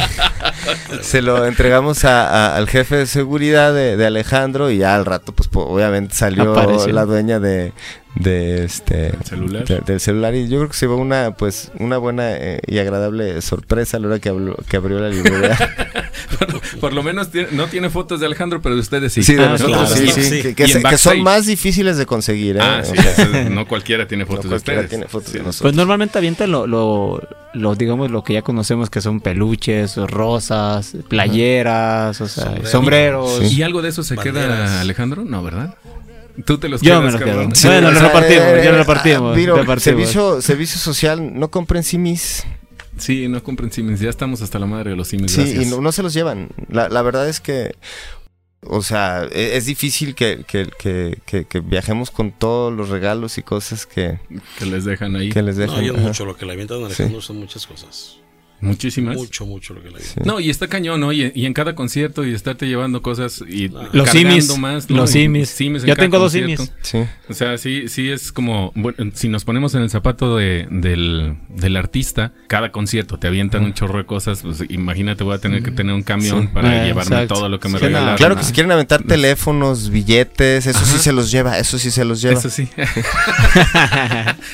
se lo entregamos a- a- al jefe de seguridad de, de Alejandro y ya al rato, pues obviamente salió Apareció. la dueña de, de este ¿El celular? de- del celular y yo creo que se llevó una pues una buena eh, y agradable sorpresa a la hora que, habló- que abrió la librería. Por lo menos tiene- no tiene fotos de Alejandro, pero de ustedes sí. Sí, de Ah, nosotros claro. sí, Sí, sí, sí. que, se- son más difíciles de conseguir, ¿eh? Ah, O sí, no cualquiera tiene no fotos de cualquiera ustedes. tiene fotos de Pues nosotros. normalmente avientan lo, lo, lo, digamos, lo que ya conocemos que son peluches, rosas, playeras, o sea, Sombreros. sombreros. Sí. ¿Y algo de eso se Banderas. queda, Alejandro? No, ¿verdad? Tú te los Yo quedas, me los quedo. Sí. Bueno, lo repartimos, eh, ya lo eh, repartimos, ah, Viro, repartimos. Servicio, servicio social, no compren simis. Sí, no compren simis. Ya estamos hasta la madre de los simis. Sí, gracias. y no, no se los llevan. La, la verdad es que, o sea, e- es, difícil que, que, que, que- que viajemos con todos los regalos y cosas que, Que les dejan ahí. que les No, dejan. Ajá. mucho lo que le avientan a Alejandro son muchas cosas. Muchísimas. Mucho, mucho lo que le. Sí. No, y está cañón, ¿no? Y, y en cada concierto y estarte llevando cosas y Los cargando simis, más. ¿no? los simis. Ya cada tengo dos concierto. simis. Sí. O sea, sí, sí es como, bueno, si nos ponemos en el zapato de, del, del artista, cada concierto te avientan un chorro de cosas, pues imagínate, voy a tener que tener un camión Sí. para Eh, llevarme exacto. todo lo que me regalaron. Claro que si quieren aventar teléfonos, billetes, eso sí se los lleva, eso sí se los lleva. Eso sí.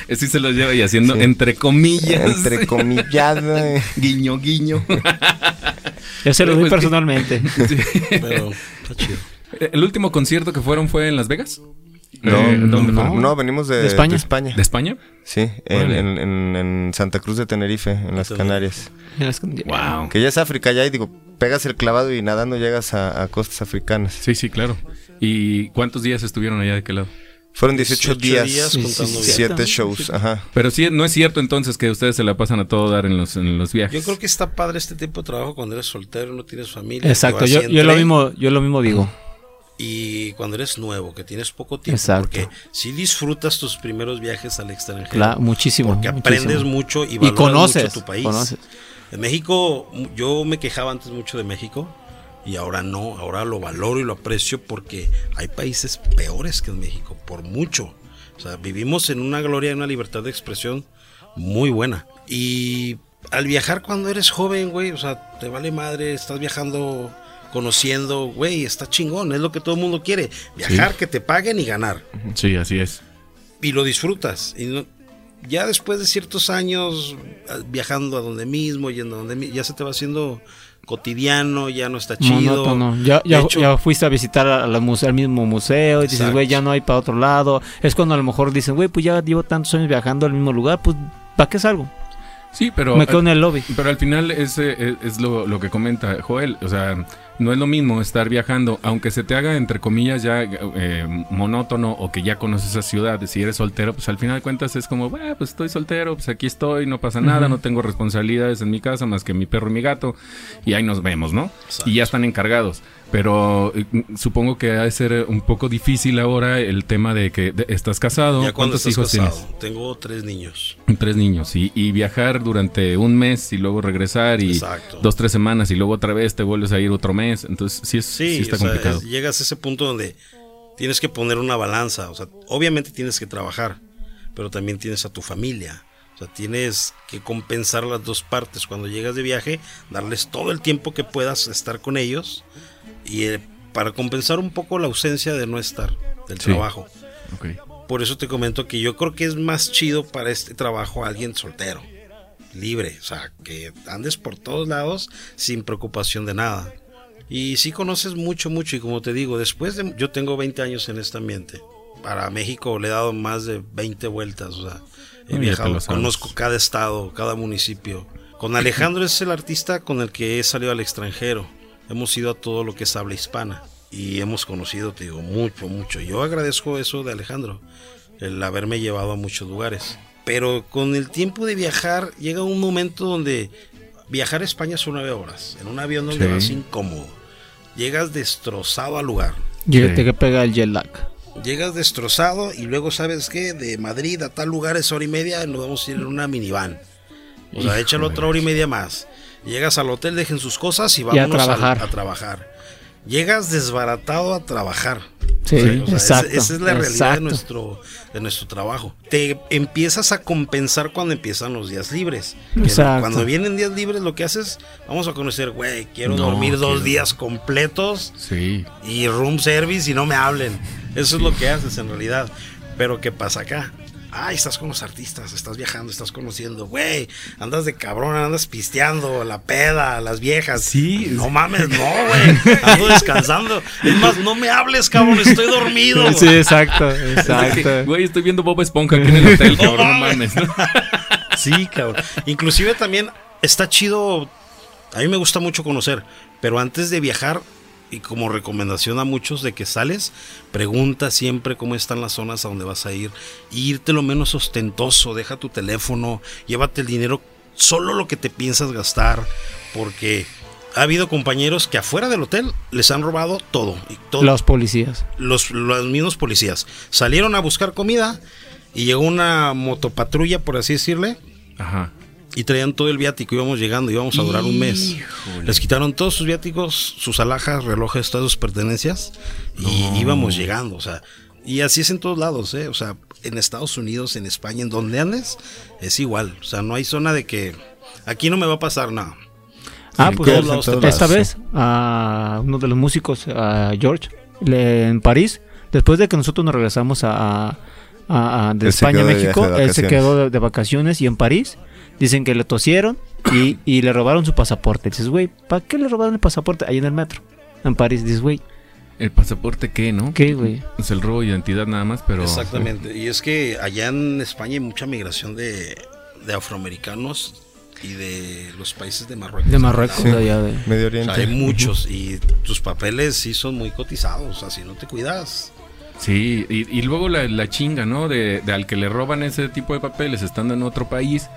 Eso sí se los lleva y haciendo Sí. entre comillas. Entre comillado. eh. guiño, guiño. Yo se lo doy pues, personalmente. Sí. Pero está chido. ¿El último concierto que fueron fue en Las Vegas? No, Eh, ¿dónde no. No, venimos de, ¿De España? de España. ¿De España? Sí, en, Órale. en- en- en Santa Cruz de Tenerife, en las Canarias. Wow. Que ya es África ya y digo, pegas el clavado y nadando llegas a, a costas africanas. Sí, sí, claro. ¿Y cuántos días estuvieron allá de qué lado? Fueron 18, 18 días, días contando siete viajes. shows, ajá. Pero sí, no es cierto entonces que ustedes se la pasan a todo dar en los, en los viajes. Yo creo que está padre este tipo de trabajo cuando eres soltero, no tienes familia. Exacto, yo, yo lo mismo, yo lo mismo digo. Y cuando eres nuevo, que tienes poco tiempo. Exacto. Porque si disfrutas tus primeros viajes al extranjero. Claro, muchísimo. Porque muchísimo. aprendes mucho y Y conoces, mucho tu país. conoces. En México, yo me quejaba antes mucho de México y ahora no, ahora lo valoro y lo aprecio porque hay países peores que en México, por mucho. O sea, vivimos en una gloria y una libertad de expresión muy buena. Y al viajar cuando eres joven, güey, o sea, te vale madre, estás viajando, conociendo, güey, está chingón, es lo que todo el mundo quiere. Viajar, que te paguen y ganar Sí, así es. y lo disfrutas. Y no- ya después de ciertos años ah, viajando a donde mismo, yendo a donde mi- ya se te va haciendo cotidiano, ya no está chido. Monótono. Ya, ya, hecho- ya fuiste a visitar a la muse- al mismo museo y dices, güey, ya no hay para otro lado. Es cuando a lo mejor dicen, güey, pues ya llevo tantos años viajando al mismo lugar, pues ¿para qué salgo? Sí, pero... Me quedo en el lobby. Pero al final es, eh, es, es lo, lo que comenta Joel. O sea, no es lo mismo estar viajando, aunque se te haga, entre comillas, ya eh, monótono o que ya conoces esa ciudad. Si eres soltero, pues al final de cuentas es como, "Bueno, pues estoy soltero, pues aquí estoy, no pasa nada, no tengo responsabilidades en mi casa más que mi perro y mi gato. Y ahí nos vemos, ¿no? Exacto. Y ya están encargados. Pero eh, supongo que ha de ser un poco difícil ahora el tema de que de- estás casado. Ya ¿Cuántos estás hijos casado, tienes? Tengo tres niños. Tres niños y, y viajar durante un mes y luego regresar y Exacto. dos, tres semanas y luego otra vez te vuelves a ir otro mes. Entonces sí, es, sí, Sí, está o sea, complicado. es- llegas a ese punto donde tienes que poner una balanza. O sea, obviamente tienes que trabajar, pero también tienes a tu familia. O sea, tienes que compensar las dos partes. Cuando llegas de viaje, darles todo el tiempo que puedas estar con ellos y eh, para compensar un poco la ausencia de no estar del Sí. trabajo. Por eso te comento que yo creo que es más chido para este trabajo alguien soltero, libre, o sea, que andes por todos lados sin preocupación de nada. Y sí conoces mucho, mucho, y como te digo, después de, yo tengo 20 años en este ambiente. Para México le he dado más de 20 vueltas, o sea, he viajado, conozco cada estado, cada municipio. Con Alejandro es el artista con el que he salido al extranjero. hemos ido a todo lo que es habla hispana y hemos conocido, te digo, mucho, mucho. Yo agradezco eso de Alejandro, el haberme llevado a muchos lugares. Pero con el tiempo de viajar llega un momento donde viajar a España son nueve horas, en un avión donde Sí. vas incómodo. Llegas destrozado al lugar. Y Sí. te que pega el jet lag. Llegas destrozado y luego, ¿sabes qué? De Madrid a tal lugar es hora y media, nos vamos a ir en una minivan. O sea, échale otra hora y media más. Llegas al hotel, dejen sus cosas y a al- trabajar. a trabajar. Llegas desbaratado a trabajar. Sí, O sea, esa- exacto. Esa es la realidad de nuestro, de nuestro trabajo. Te empiezas a compensar cuando empiezan los días libres. Exacto. Cuando vienen días libres, lo que haces, vamos a conocer, güey, quiero No, dormir dos quiero- días completos Sí. y room service y no me hablen. Eso es lo que haces en realidad. Pero ¿qué pasa acá? Ay, estás con los artistas, estás viajando, estás conociendo, güey, andas de cabrón, andas pisteando, la peda, las viejas. Sí. No mames, no, güey, ando descansando. Es más, no me hables, cabrón, estoy dormido. Sí, exacto, exacto. Güey, estoy viendo Bob Esponja aquí en el hotel, No cabrón, no mames. mames. Sí, cabrón. Inclusive también está chido. A mí me gusta mucho conocer, pero antes de viajar y como recomendación a muchos de que sales, pregunta siempre cómo están las zonas a donde vas a ir. Y irte lo menos ostentoso, deja tu teléfono, llévate el dinero, solo lo que te piensas gastar, porque ha habido compañeros que afuera del hotel les han robado todo. Y todo Los policías. los, los mismos policías salieron a buscar comida y llegó una motopatrulla, por así decirle, Ajá. Y traían todo el viático. Íbamos llegando, íbamos a durar un mes. Híjole. Les quitaron todos sus viáticos, sus alhajas, relojes, todas sus pertenencias y íbamos llegando. O sea, y así es en todos lados, ¿eh? O sea, en Estados Unidos, en España, en donde andes, es igual. O sea, no hay zona de que aquí no me va a pasar nada. Ah, En pues todos lados te esta pasa. vez a uno de los músicos, a George, le- en París, después de que nosotros nos regresamos a, a- a- de Él España a México, de él se quedó de, de vacaciones y en París dicen que le tosieron y, y le robaron su pasaporte. Dices, güey, ¿para qué le robaron el pasaporte ahí en el metro? En París, dices, güey, ¿El pasaporte qué, no? ¿qué, güey? Es el robo de identidad nada más, pero... Exactamente. Y es que allá en España hay mucha migración de, de afroamericanos y de los países de Marruecos. De Marruecos, Sí. de allá de... Medio O sea, Oriente. hay muchos y tus papeles sí son muy cotizados. O sea, si no te cuidas. Sí, y, y luego la, la chinga, ¿no? De, de al que le roban ese tipo de papeles estando en otro país.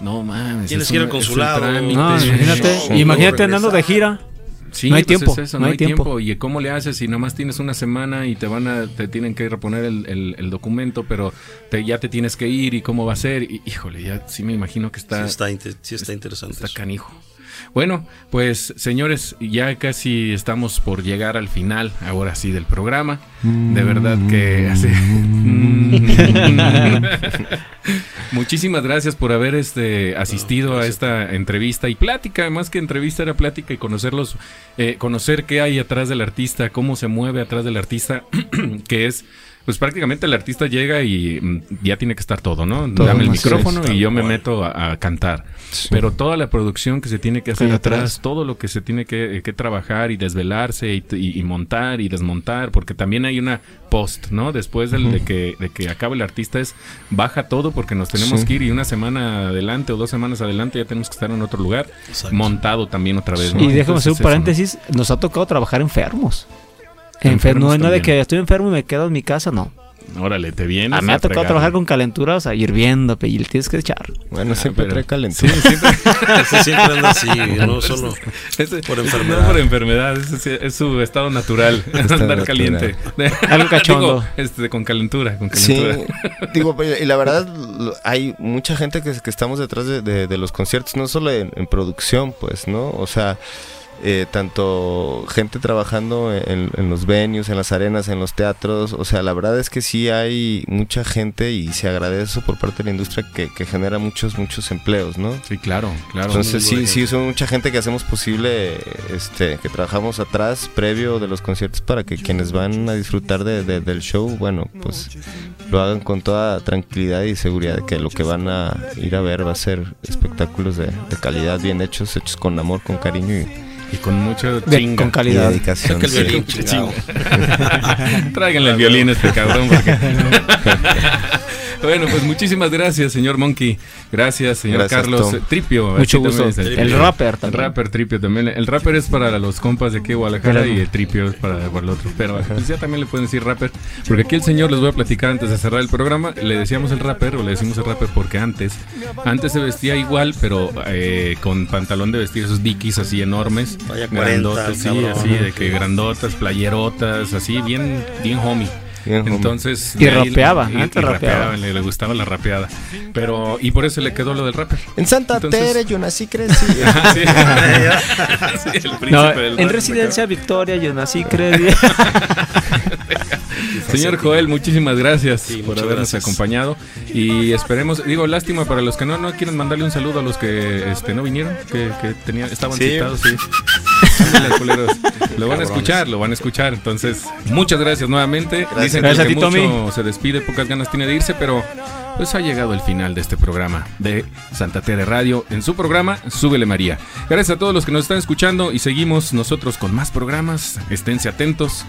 No mames. Tienes es que ir al consulado. No, Sí, imagínate, sí, imagínate sí. andando de gira. Sí, No hay pues tiempo, es eso, no no, hay tiempo. tiempo. ¿Y cómo le haces si nomás tienes una semana y te van a, te tienen que reponer el, el- el documento, pero te- ya te tienes que ir y cómo va a ser? Y, híjole, ya sí me imagino que Sí está, está, inte- sí está interesante. está eso. canijo. Bueno, pues señores, ya casi estamos por llegar al final, ahora sí, del programa. De verdad que así. Muchísimas gracias por haber este asistido a esta entrevista y plática, más que entrevista era plática y conocerlos, eh, conocer qué hay atrás del artista, cómo se mueve atrás del artista, que es pues prácticamente el artista llega y mm, ya tiene que estar todo, ¿no? Todo, Dame el micrófono es, y yo me cual. meto a, a cantar. Pero toda la producción que se tiene que hacer atrás, atrás. todo lo que se tiene que, que trabajar y desvelarse y, y- y montar y desmontar, porque también hay una post, ¿no? Después del- de, que, de que acabe el artista es baja todo porque nos tenemos Sí. que ir y una semana adelante o dos semanas adelante ya tenemos que estar en otro lugar, Exacto. montado también otra vez. ¿no? Y déjame hacer un eso, ¿no? paréntesis, nos ha tocado trabajar enfermos. Enfermo, no, no de que estoy enfermo y me quedo en mi casa, no. Órale, te vienes. A mí me ha tocado trabajar con calenturas, a hirviendo, pe, y le tienes que echar. Bueno, siempre pero- trae calentura. Sí, siempre. Anda así, no solo. Ese- Por No enfermedad. por enfermedad, ese sí es su estado natural, andar natural. caliente. Algo cachondo. Digo, este, con calentura, con Sí, calentura. digo, y la verdad, hay mucha gente que, que estamos detrás de, de- de los conciertos, no solo en, en producción, pues, ¿no? O sea, eh, tanto gente trabajando en, en los venues, en las arenas, en los teatros, o sea, la verdad es que sí hay mucha gente y se agradece eso por parte de la industria que, que genera muchos, muchos empleos, ¿no? Sí, claro, claro. Entonces sí, sí, son mucha gente que hacemos posible, este, que trabajamos atrás, previo de los conciertos, para que quienes van a disfrutar de- de- del show, bueno, pues lo hagan con toda tranquilidad y seguridad de que lo que van a ir a ver va a ser espectáculos de, de calidad, bien hechos, hechos con amor, con cariño y, y con mucho De- chinga. con y calidad. dedicación. Saca el sí. violín, Sí. Tráiganle el violín a este cabrón porque... Bueno, pues muchísimas gracias, señor Monkey. Gracias, señor Gracias, Carlos Tom. Tripio. Mucho gusto. El rapper El también. rapper Tripio también. El rapper es para los compas de aquí de Guadalajara y el Tripio es para, para el otro. Pero pues ya también le pueden decir rapper. Porque aquí el señor les voy a platicar antes de cerrar el programa. Le decíamos el rapper o le decimos el rapper porque antes, antes se vestía igual, pero eh, con pantalón de vestir esos dickies así enormes. Vaya 40, grandotas, sí, así, de que grandotas, playerotas, así, bien, bien homie. Bien. Entonces. Y rapeaba, y- antes y rapeaba. le, le gustaba la rapeada. Pero, y por eso le quedó lo del rapper. En Santa Entonces- Tere yo nací, crecí. Sí. Sí, el príncipe No, del en Residencia Victoria yo nací, creí. Señor Joel, muchísimas gracias Sí, por habernos gracias. acompañado y esperemos, digo, lástima para los que no, no quieren mandarle un saludo a los que este no vinieron, que, que tenían, estaban Sí. citados, sí. Lo van a escuchar, lo van a escuchar, entonces muchas gracias nuevamente. Dicen Gracias que a el ti, que mucho Tommy. se despide, pocas ganas tiene de irse, pero pues ha llegado el final de este programa de Santa Tere Radio en su programa Súbele María. Gracias a todos los que nos están escuchando y seguimos nosotros con más programas. Esténse atentos.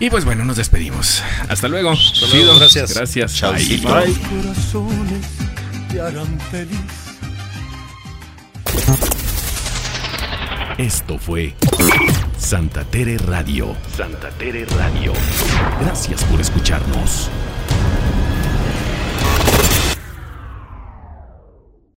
Y pues bueno, nos despedimos. Hasta luego. luego, Chido. gracias. Gracias. Bye. corazones te harán feliz. Esto fue Santa Tere Radio. Santa Tere Radio. Gracias por escucharnos.